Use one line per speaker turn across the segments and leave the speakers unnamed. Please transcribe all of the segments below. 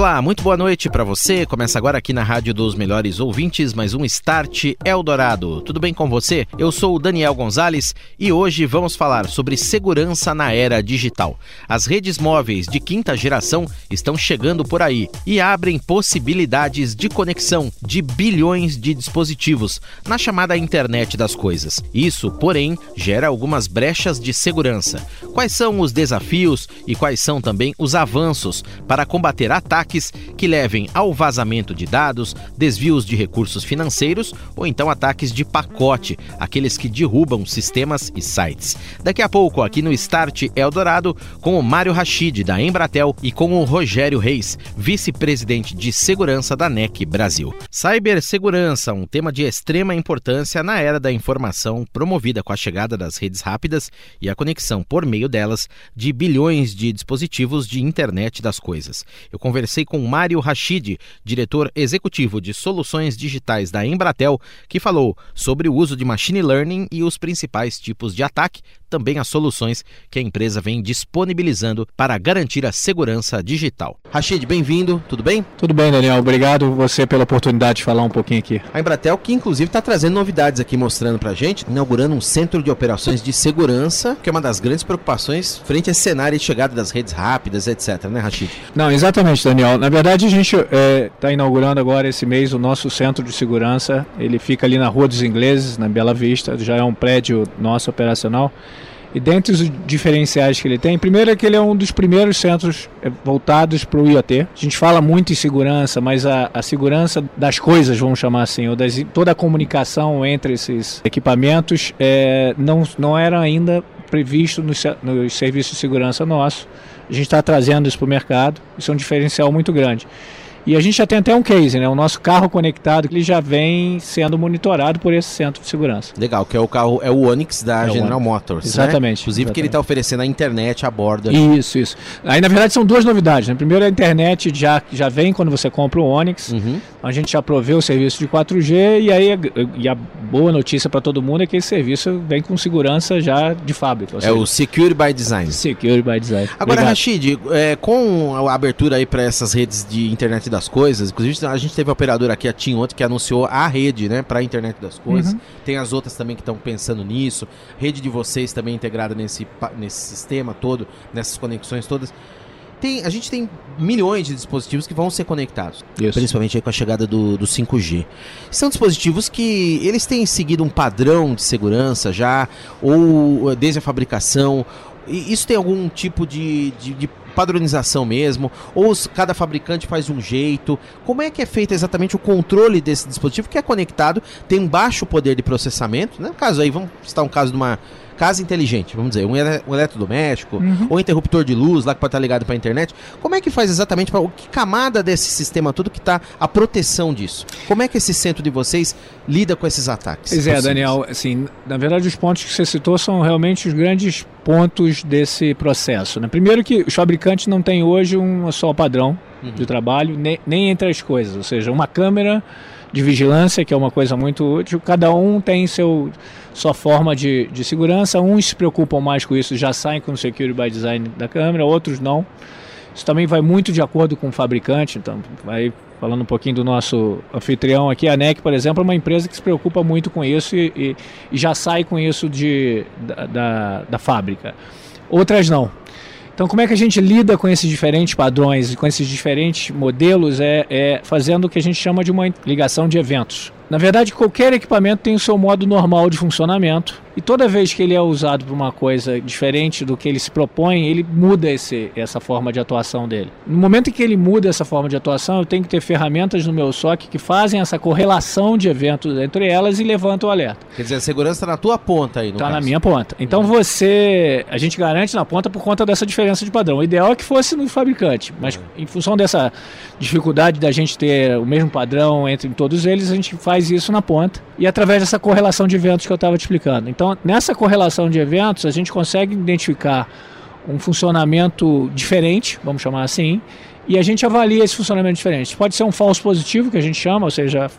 Olá, muito boa noite para você. Começa agora aqui na Rádio dos Melhores Ouvintes, mais um Start Eldorado. Tudo bem com você? Eu sou o Daniel Gonzalez e hoje vamos falar sobre segurança na era digital. As redes móveis de quinta geração estão chegando por aí e abrem possibilidades de conexão de bilhões de dispositivos na chamada internet das coisas. Isso, porém, gera algumas brechas de segurança. Quais são os desafios e quais são também os avanços para combater ataques ataques que levem ao vazamento de dados, desvios de recursos financeiros ou então ataques de pacote, aqueles que derrubam sistemas e sites. Daqui a pouco, aqui no Start Eldorado, com o Mário Rachid, da Embratel, e com o Rogério Reis, vice-presidente de segurança da NEC Brasil. Cibersegurança, um tema de extrema importância na era da informação, promovida com a chegada das redes rápidas e a conexão por meio delas de bilhões de dispositivos de internet das coisas. Eu conversei conversei com Mário Rachid, diretor executivo de soluções digitais da Embratel, que falou sobre o uso de machine learning e os principais tipos de ataque, também as soluções que a empresa vem disponibilizando para garantir a segurança digital. Rachid, bem-vindo, tudo bem?
Tudo bem, Daniel. Obrigado você pela oportunidade de falar um pouquinho aqui.
A Embratel, que inclusive está trazendo novidades aqui, mostrando para a gente, inaugurando um centro de operações de segurança, que é uma das grandes preocupações frente a esse cenário de chegada das redes rápidas, etc, né, Rachid?
Não, exatamente, Daniel. Na verdade, a gente está é, tá inaugurando agora esse mês o nosso centro de segurança. Ele fica ali na Rua dos Ingleses, na Bela Vista. Já é um prédio nosso operacional. E dentre os diferenciais que ele tem, primeiro é que ele é um dos primeiros centros é, voltados para o IoT. A gente fala muito em segurança, mas a, a segurança das coisas, vamos chamar assim, ou das, toda a comunicação entre esses equipamentos é, não, não era ainda previsto nos, nos serviços de segurança nossos. A gente está trazendo isso para o mercado, isso é um diferencial muito grande. E a gente já tem até um case, né? O nosso carro conectado, que ele já vem sendo monitorado por esse centro de segurança.
Legal, que é o carro, é o Onix da é General Motors.
Né? Exatamente.
Né? Inclusive
exatamente.
que ele está oferecendo a internet a bordo.
Isso, isso. Aí na verdade são duas novidades. Né? Primeiro a internet já, já vem quando você compra o Onix. Uhum. A gente já proveu o serviço de 4G e aí e a boa notícia para todo mundo é que esse serviço vem com segurança já de fábrica.
É o Secure by Design.
Secure by Design.
Agora, Obrigado. Rashid, é, com a abertura aí para essas redes de internet das coisas, inclusive a gente teve a operadora aqui, a TIM, ontem, que anunciou a rede, né, para a internet das coisas. Uhum. Tem as outras também que estão pensando nisso. Rede de vocês também integrada nesse, nesse sistema todo, nessas conexões todas. Tem, a gente tem milhões de dispositivos que vão ser conectados, Isso. principalmente com a chegada do, do 5G. São dispositivos que eles têm seguido um padrão de segurança já, ou desde a fabricação. Isso tem algum tipo de, de, de padronização mesmo? Ou cada fabricante faz um jeito? Como é que é feito exatamente o controle desse dispositivo que é conectado, tem um baixo poder de processamento? Né? No caso aí, vamos citar um caso de uma casa inteligente, vamos dizer, um, eletrodoméstico, uhum. ou interruptor de luz lá que pode estar ligado para a internet. Como é que faz exatamente para que camada desse sistema todo que está a proteção disso? Como é que esse centro de vocês lida com esses ataques?
Pois é, Daniel, assim, na verdade os pontos que você citou são realmente os grandes pontos desse processo. Né? Primeiro que os fabricantes não têm hoje um só padrão uhum. de trabalho, nem, nem entre as coisas, ou seja, uma câmera de vigilância, que é uma coisa muito útil. Cada um tem seu, sua forma de, de segurança. Uns se preocupam mais com isso, já saem com o Security by Design da câmera, outros não. Isso também vai muito de acordo com o fabricante. Então, vai falando um pouquinho do nosso anfitrião aqui, a NEC, por exemplo, é uma empresa que se preocupa muito com isso e, e, e já sai com isso de, da, da, da fábrica. Outras não. Então, como é que a gente lida com esses diferentes padrões e com esses diferentes modelos? É, é fazendo o que a gente chama de uma ligação de eventos. Na verdade, qualquer equipamento tem o seu modo normal de funcionamento e toda vez que ele é usado para uma coisa diferente do que ele se propõe, ele muda esse, essa forma de atuação dele. No momento em que ele muda essa forma de atuação, eu tenho que ter ferramentas no meu SOC que fazem essa correlação de eventos entre elas e levantam o alerta.
Quer dizer, a segurança está na tua ponta aí,
Está na minha ponta. Então uhum. você, a gente garante na ponta por conta dessa diferença de padrão. O ideal é que fosse no fabricante, mas uhum. em função dessa dificuldade da gente ter o mesmo padrão entre todos eles, a gente faz faz isso na ponta e através dessa correlação de eventos que eu estava te explicando. Então, nessa correlação de eventos, a gente consegue identificar um funcionamento diferente, vamos chamar assim, e a gente avalia esse funcionamento diferente. Pode ser um falso positivo, que a gente chama, ou seja,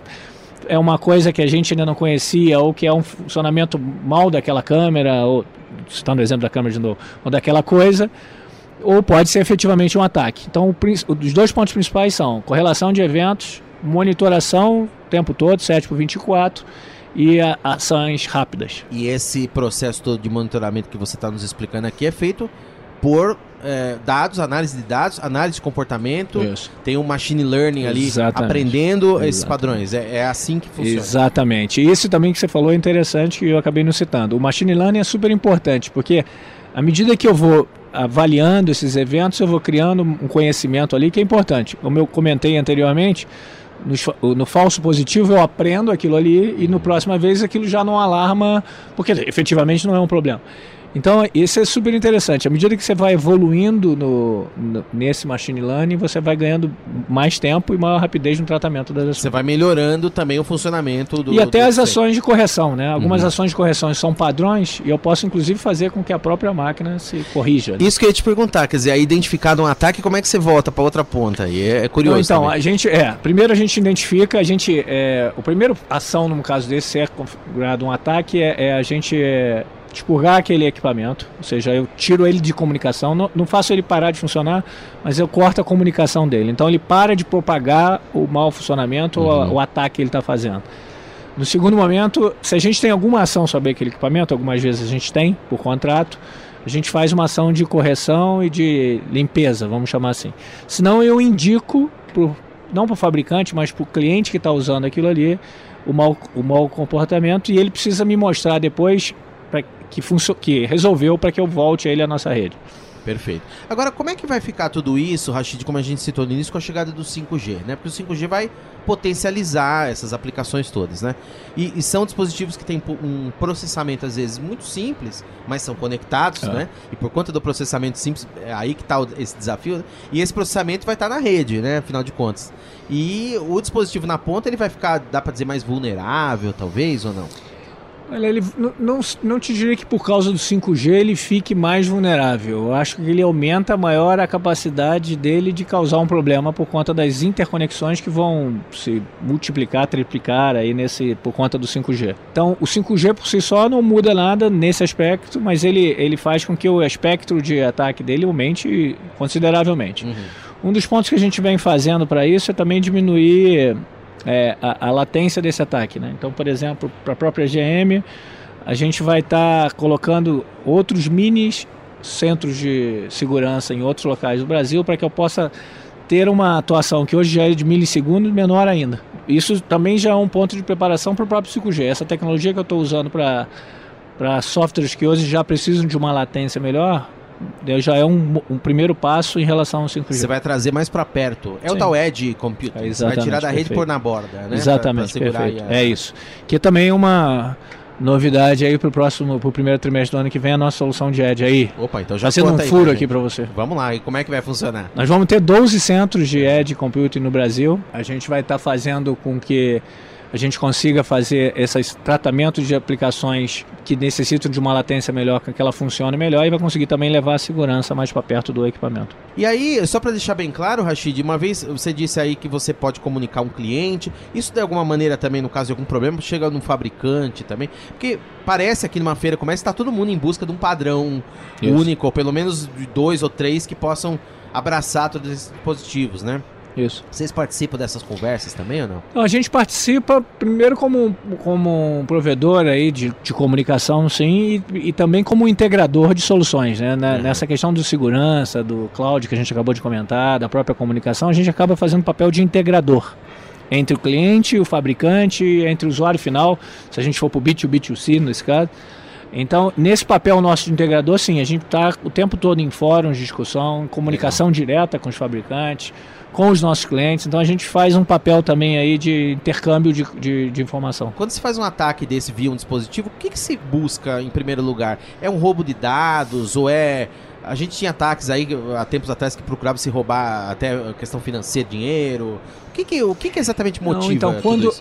é uma coisa que a gente ainda não conhecia ou que é um funcionamento mal daquela câmera, ou citando o exemplo da câmera de novo, ou daquela coisa, ou pode ser efetivamente um ataque. Então, os dois pontos principais são correlação de eventos, monitoração o tempo todo, 7 por 24, e a, ações rápidas.
E esse processo todo de monitoramento que você está nos explicando aqui é feito por é, dados, análise de dados, análise de comportamento. Isso. Tem um machine learning ali Exatamente. aprendendo Exatamente. esses padrões. É, é, assim que funciona.
Exatamente. Isso também que você falou é interessante e eu acabei não citando. O machine learning é super importante porque à medida que eu vou avaliando esses eventos, eu vou criando um conhecimento ali que é importante. Como eu comentei anteriormente, no, no, falso positivo eu aprendo aquilo ali e no próxima vez aquilo já não alarma, porque efetivamente não é um problema. Então, isso é super interessante. À medida que você vai evoluindo no, no, nesse machine learning, você vai ganhando mais tempo e maior rapidez no tratamento das ações.
Você vai melhorando também o funcionamento do.
E até do as ações de correção, né? Algumas uhum. ações de correção são padrões e eu posso, inclusive, fazer com que a própria máquina se corrija. Né?
Isso que eu ia te perguntar, quer dizer, aí identificado um ataque, como é que você volta para outra ponta? E é, é curioso.
Então, também. a gente. É, primeiro a gente identifica, a gente. É, o primeiro ação, no caso desse, se é configurado um ataque, é, é a gente. É, expurgar aquele equipamento, ou seja, eu tiro ele de comunicação, não, não, faço ele parar de funcionar, mas eu corto a comunicação dele. Então ele para de propagar o mau funcionamento uhum. ou o ataque que ele está fazendo. No segundo momento, se a gente tem alguma ação sobre aquele equipamento, algumas vezes a gente tem por contrato, a gente faz uma ação de correção e de limpeza, vamos chamar assim. Senão eu indico, pro, não para o fabricante, mas para o cliente que está usando aquilo ali, o mau, o mau comportamento e ele precisa me mostrar depois que, que resolveu para que eu volte a ele à nossa rede.
Perfeito. Agora, como é que vai ficar tudo isso, Rashid, como a gente citou no início, com a chegada do 5G, né? Porque o 5G vai potencializar essas aplicações todas, né? E, e são dispositivos que têm um processamento, às vezes, muito simples, mas são conectados, é. né? E por conta do processamento simples, é aí que está esse desafio, né? E esse processamento vai estar tá na rede, né? Afinal de contas. E o dispositivo na ponta, ele vai ficar, dá para dizer, mais vulnerável, talvez, ou não?
Olha, ele não, não, não, te diria que por causa do 5G ele fique mais vulnerável. Eu acho que ele aumenta maior a capacidade dele de causar um problema por conta das interconexões que vão se multiplicar, triplicar aí nesse por conta do 5G. Então, o 5G por si só não muda nada nesse aspecto, mas ele, ele faz com que o espectro de ataque dele aumente consideravelmente. Uhum. Um dos pontos que a gente vem fazendo para isso é também diminuir é, a, a, latência desse ataque. Né? Então, por exemplo, para a própria GM, a gente vai estar tá colocando outros mini centros de segurança em outros locais do Brasil para que eu possa ter uma atuação que hoje já é de milissegundos menor ainda. Isso também já é um ponto de preparação para o próprio 5G. Essa tecnologia que eu estou usando para softwares que hoje já precisam de uma latência melhor, já é um, um, primeiro passo em relação ao 5G.
Você vai trazer mais para perto. É Sim. o tal Edge Computer. É, Você vai tirar da rede e pôr na borda, né?
Exatamente, pra, pra perfeito. A... É isso. Que também é uma novidade aí para o próximo, para o primeiro trimestre do ano que vem, a nossa solução de Edge aí.
Opa, então já
Vai sendo um furo aqui para você.
Vamos lá, e como é que vai funcionar?
Nós vamos ter 12 centros de Edge Computing no Brasil. A gente vai estar tá fazendo com que a gente consiga fazer esses tratamentos de aplicações que necessitam de uma latência melhor, que ela funcione melhor e vai conseguir também levar a segurança mais para perto do equipamento.
E aí, só para deixar bem claro, Rashid, uma vez você disse aí que você pode comunicar um cliente, isso de alguma maneira também, no caso de algum problema, chega no fabricante também, porque parece aqui numa feira começa está todo mundo em busca de um padrão isso. único, ou pelo menos de dois ou três que possam abraçar todos esses dispositivos, né?
Isso.
Vocês participam dessas conversas também ou não?
A gente participa primeiro como, como um provedor aí de, de comunicação, sim, e, e também como integrador de soluções, né? Uhum. Nessa questão de segurança, do cloud que a gente acabou de comentar, da própria comunicação, a gente acaba fazendo papel de integrador entre o cliente, o fabricante, entre o usuário final, se a gente for para o B2B, B2C nesse caso. Então, nesse papel nosso de integrador, sim, a gente está o tempo todo em fóruns de discussão, comunicação Legal. direta com os fabricantes, com os nossos clientes. Então a gente faz um papel também aí de intercâmbio de, de, de informação.
Quando se faz um ataque desse via um dispositivo, o que, que se busca em primeiro lugar? É um roubo de dados ou é a gente tinha ataques aí há tempos atrás que procuravam se roubar até questão financeira, dinheiro. O que, que, o que, que exatamente motiva? Não,
então, quando,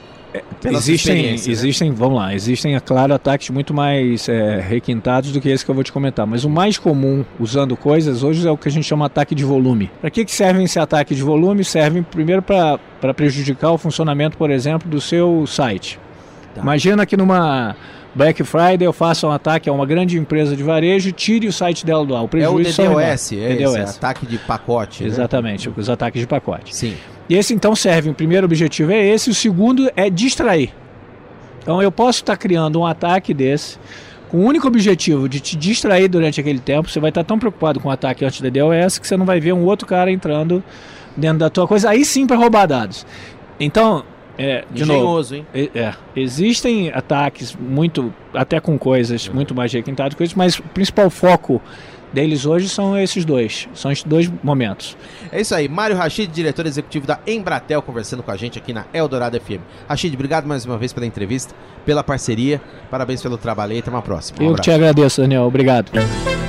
existem, existem, né? vamos lá, existem, é claro, ataques muito mais é, requintados do que esse que eu vou te comentar. Mas o mais comum usando coisas hoje é o que a gente chama ataque de volume. Para que, que servem esse ataque de volume? Servem primeiro para prejudicar o funcionamento, por exemplo, do seu site. Tá. Imagina que numa Black Friday eu faço um ataque a uma grande empresa de varejo tire o site dela do ar. O
prejuízo é o DDoS, é DDoS. Esse, ataque de pacote.
Né? Exatamente, né? os ataques de pacote.
Sim.
E esse então serve, o primeiro objetivo é esse, o segundo é distrair. Então eu posso estar criando um ataque desse com o único objetivo de te distrair durante aquele tempo. Você vai estar tão preocupado com o ataque antes da DOS que você não vai ver um outro cara entrando dentro da tua coisa, aí sim para roubar dados. Então, é, de
Engenhoso,
novo, hein? É, existem ataques muito, até com coisas uhum. muito mais requintadas, coisas, mas o principal foco deles hoje são esses dois. São esses dois momentos.
É isso aí. Mário Rachid, diretor executivo da Embratel, conversando com a gente aqui na Eldorado FM. Rachid, obrigado mais uma vez pela entrevista, pela parceria. Parabéns pelo trabalho e até uma próxima.
Um Eu te agradeço, Daniel. Obrigado.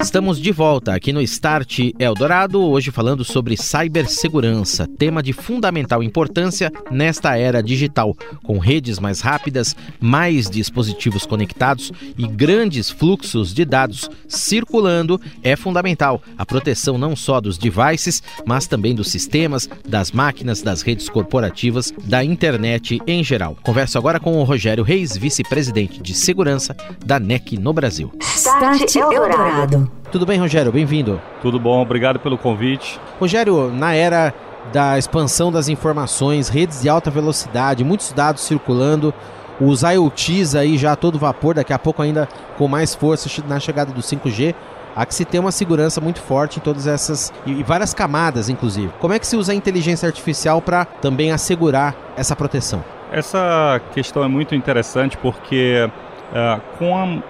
Estamos de volta aqui no Start Eldorado, hoje falando sobre cibersegurança, tema de fundamental importância nesta era digital, com redes mais rápidas, mais dispositivos conectados e grandes fluxos de dados circulando, é fundamental a proteção não só dos devices, mas também dos sistemas, das máquinas, das redes corporativas, da internet em geral. Converso agora com o Rogério Reis, vice-presidente de segurança da NEC no Brasil.
Start Eldorado.
Tudo bem, Rogério? Bem-vindo.
Tudo bom, obrigado pelo convite.
Rogério, na era da expansão das informações, redes de alta velocidade, muitos dados circulando, os IoTs aí já a todo vapor, daqui a pouco ainda com mais força na chegada do 5G, há que se ter uma segurança muito forte em todas essas e várias camadas, inclusive. Como é que se usa a inteligência artificial para também assegurar essa proteção?
Essa questão é muito interessante porque uh, com a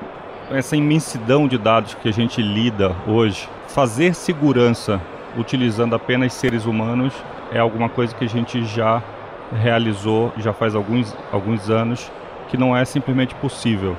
essa imensidão de dados que a gente lida hoje, fazer segurança utilizando apenas seres humanos é alguma coisa que a gente já realizou já faz alguns, alguns anos que não é simplesmente possível.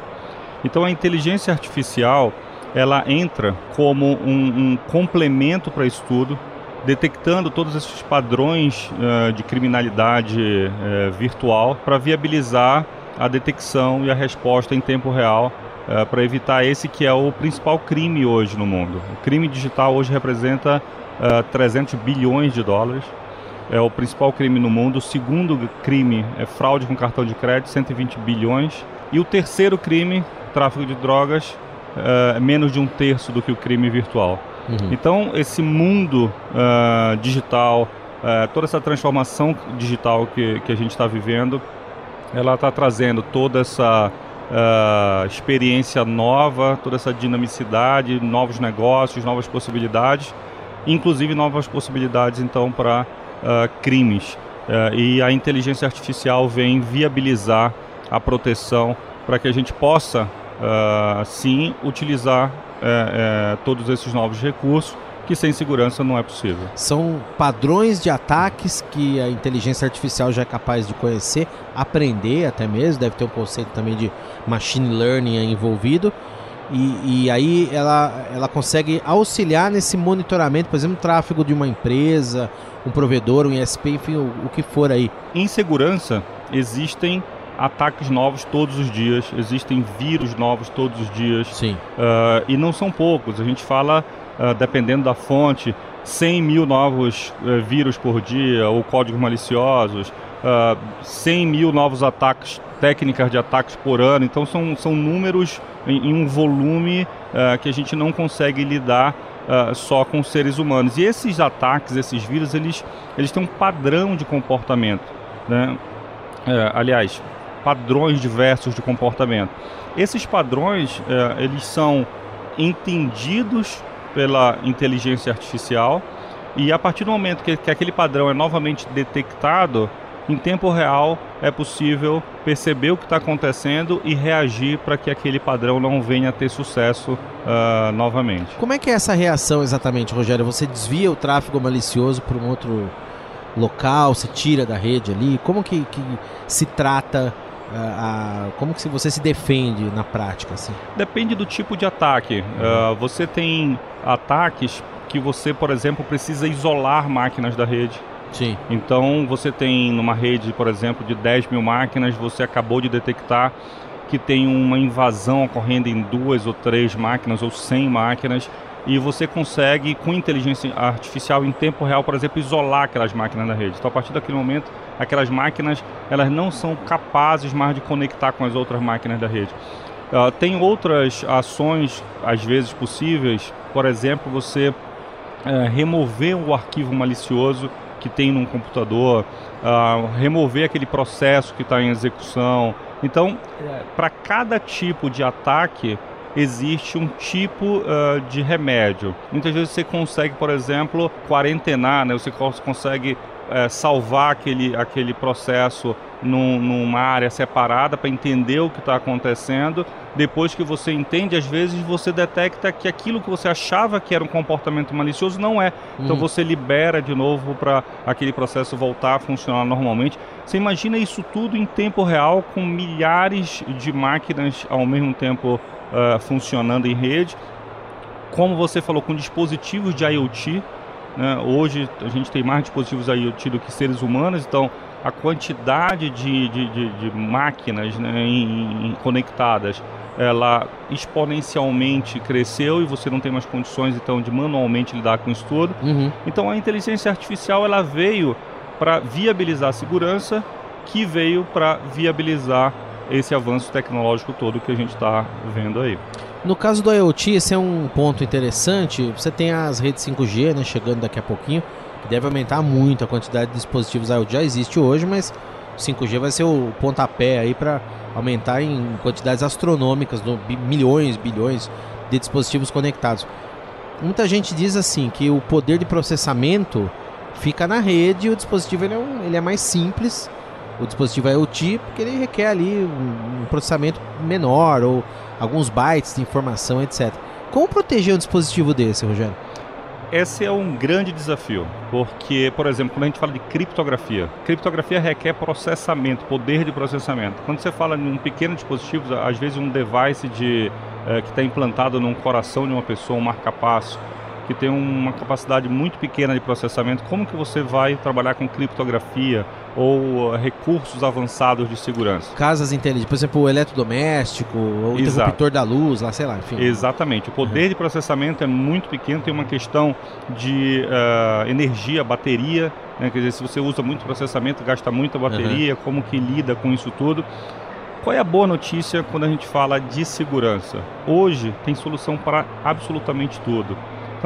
Então a inteligência artificial ela entra como um, um complemento para estudo, detectando todos esses padrões uh, de criminalidade uh, virtual para viabilizar a detecção e a resposta em tempo real uh, para evitar esse que é o principal crime hoje no mundo. O crime digital hoje representa uh, eh, 300 bilhões de dólares. É o principal crime no mundo. O segundo crime é fraude com cartão de crédito, 120 bilhões. E o terceiro crime, tráfico de drogas, é menos de um terço do que o crime virtual. Uhum. Então, esse mundo uh, digital, uh, toda essa transformação digital que, que a gente está vivendo, ela está trazendo toda essa uh, experiência nova, toda essa dinamicidade, novos negócios, novas possibilidades, inclusive novas possibilidades então para uh, crimes. Uh, e a inteligência artificial vem viabilizar a proteção para que a gente possa sim utilizar eh, eh, todos esses novos recursos que sem segurança não é possível.
São padrões de ataques que a inteligência artificial já é capaz de conhecer, aprender até mesmo, deve ter um conceito também de machine learning envolvido. E, e, aí ela, ela consegue auxiliar nesse monitoramento, por exemplo, tráfego de uma empresa, um provedor, um ISP, enfim, o, o que for aí.
Em segurança, existem ataques novos todos os dias, existem vírus novos todos os dias.
Sim.
Uh, e não são poucos. A gente fala uh, dependendo da fonte, 100 mil novos uh, vírus por dia ou códigos maliciosos, uh, 100 mil novos ataques, técnicas de ataques por ano. Então são, são números em, em um volume uh, que a gente não consegue lidar Uh, só com seres humanos. E esses ataques, esses vírus, eles, eles têm um padrão de comportamento. Né? É, aliás, padrões diversos de comportamento. Esses padrões, uh, eles são entendidos pela inteligência artificial e a partir do momento que, que aquele padrão é novamente detectado, em tempo real é possível perceber o que está acontecendo e reagir para que aquele padrão não venha a ter sucesso uh, novamente.
Como é que é essa reação exatamente, Rogério? Você desvia o tráfego malicioso para um outro local, se tira da rede ali? Como que, que se trata a, como que você se defende na prática? Assim?
Depende do tipo de ataque. Uhum. Uh, você tem ataques que você, por exemplo, precisa isolar máquinas da rede.
Sim.
Então você tem numa rede, por exemplo, de 10 mil máquinas, você acabou de detectar que tem uma invasão ocorrendo em duas ou três máquinas ou 100 máquinas e você consegue, com inteligência artificial em tempo real, por exemplo, isolar aquelas máquinas da rede. Então, a partir daquele momento, aquelas máquinas elas não são capazes mais de conectar com as outras máquinas da rede. Uh, tem outras ações, às vezes possíveis, por exemplo, você uh, remover o arquivo malicioso que tem num computador, uh, remover aquele processo que está em execução. Então, para cada tipo de ataque, existe um tipo uh, de remédio. Muitas vezes você consegue, por exemplo, quarentenar, né? você consegue uh, salvar aquele, aquele processo num, numa área separada para entender o que está acontecendo. Depois que você entende, às vezes você detecta que aquilo que você achava que era um comportamento malicioso não é. Então uhum. você libera de novo para aquele processo voltar a funcionar normalmente. Você imagina isso tudo em tempo real com milhares de máquinas ao mesmo tempo uh, funcionando em rede. Como você falou, com dispositivos de IoT. Né? Hoje a gente tem mais dispositivos IoT do que seres humanos, então a quantidade de, de, de, de máquinas né, em, em, conectadas ela exponencialmente cresceu e você não tem mais condições então de manualmente lidar com isso tudo. Uhum. Então a inteligência artificial ela veio para viabilizar a segurança, que veio para viabilizar esse avanço tecnológico todo que a gente está vendo aí.
No caso do IoT, esse é um ponto interessante. Você tem as redes 5G né, chegando daqui a pouquinho, que deve aumentar muito a quantidade de dispositivos IoT. Já existe hoje, mas 5G vai ser o pontapé aí para aumentar em quantidades astronômicas, milhões, bilhões de dispositivos conectados. Muita gente diz assim que o poder de processamento fica na rede e o dispositivo ele é, um, ele é mais simples o dispositivo IoT, porque ele requer ali um, processamento menor ou alguns bytes de informação, etc. Como proteger um dispositivo desse, Rogério?
Esse é um grande desafio, porque, por exemplo, quando a gente fala de criptografia, criptografia requer processamento, poder de processamento. Quando você fala em um pequeno dispositivo, às vezes um device de, é, que está implantado num coração de uma pessoa, um marca-passo, que tem uma capacidade muito pequena de processamento, como que você vai trabalhar com criptografia ou uh, recursos avançados de segurança?
Casas inteligentes, por exemplo, o eletrodoméstico, o interruptor da luz, lá, sei lá, enfim.
Exatamente. O poder uhum. de processamento é muito pequeno, tem uma questão de uh, energia, bateria, né? quer dizer, se você usa muito processamento, gasta muita bateria, uhum. como que lida com isso tudo? Qual é a boa notícia quando a gente fala de segurança? Hoje tem solução para absolutamente tudo.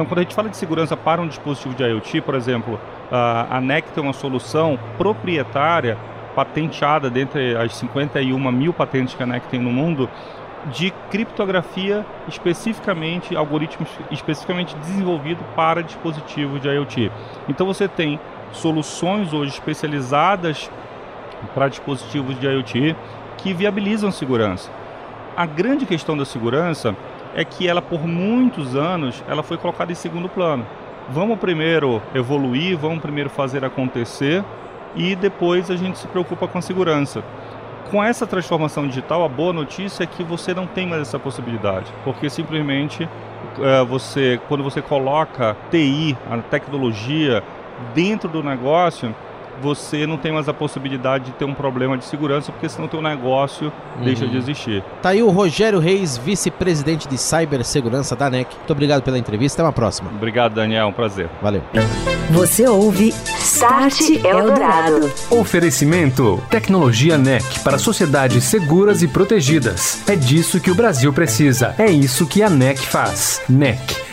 Então, quando a gente fala de segurança para um dispositivo de IoT, por exemplo, a NEC tem uma solução proprietária, patenteada dentre as 51 mil patentes que a NEC tem no mundo, de criptografia especificamente, algoritmos especificamente desenvolvido para dispositivos de IoT. Então você tem soluções hoje especializadas para dispositivos de IoT que viabilizam segurança. A grande questão da segurança é que ela por muitos anos ela foi colocada em segundo plano. Vamos primeiro evoluir, vamos primeiro fazer acontecer e depois a gente se preocupa com a segurança. Com essa transformação digital, a boa notícia é que você não tem mais essa possibilidade, porque simplesmente é, você, quando você coloca TI, a tecnologia dentro do negócio, você não tem mais a possibilidade de ter um problema de segurança, porque senão teu negócio uhum. deixa de existir.
Tá aí o Rogério Reis, vice-presidente de cibersegurança da NEC. Muito obrigado pela entrevista, até uma próxima.
Obrigado, Daniel, um prazer.
Valeu.
Você ouve Start Eldorado.
Oferecimento: Tecnologia NEC para sociedades seguras e protegidas. É disso que o Brasil precisa. É isso que a NEC faz. NEC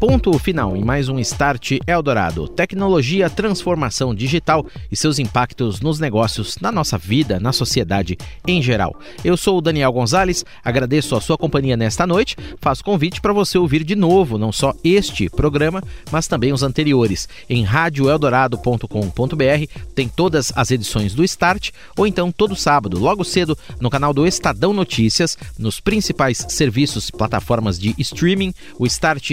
Ponto final em mais um Start Eldorado. Tecnologia, transformação digital e seus impactos nos negócios, na nossa vida, na sociedade em geral. Eu sou o Daniel Gonzalez, agradeço a sua companhia nesta noite. Faço convite para você ouvir de novo não só este programa, mas também os anteriores em radioeldorado.com.br. Tem todas as edições do Start ou então todo sábado, logo cedo, no canal do Estadão Notícias, nos principais serviços, plataformas de streaming. O Start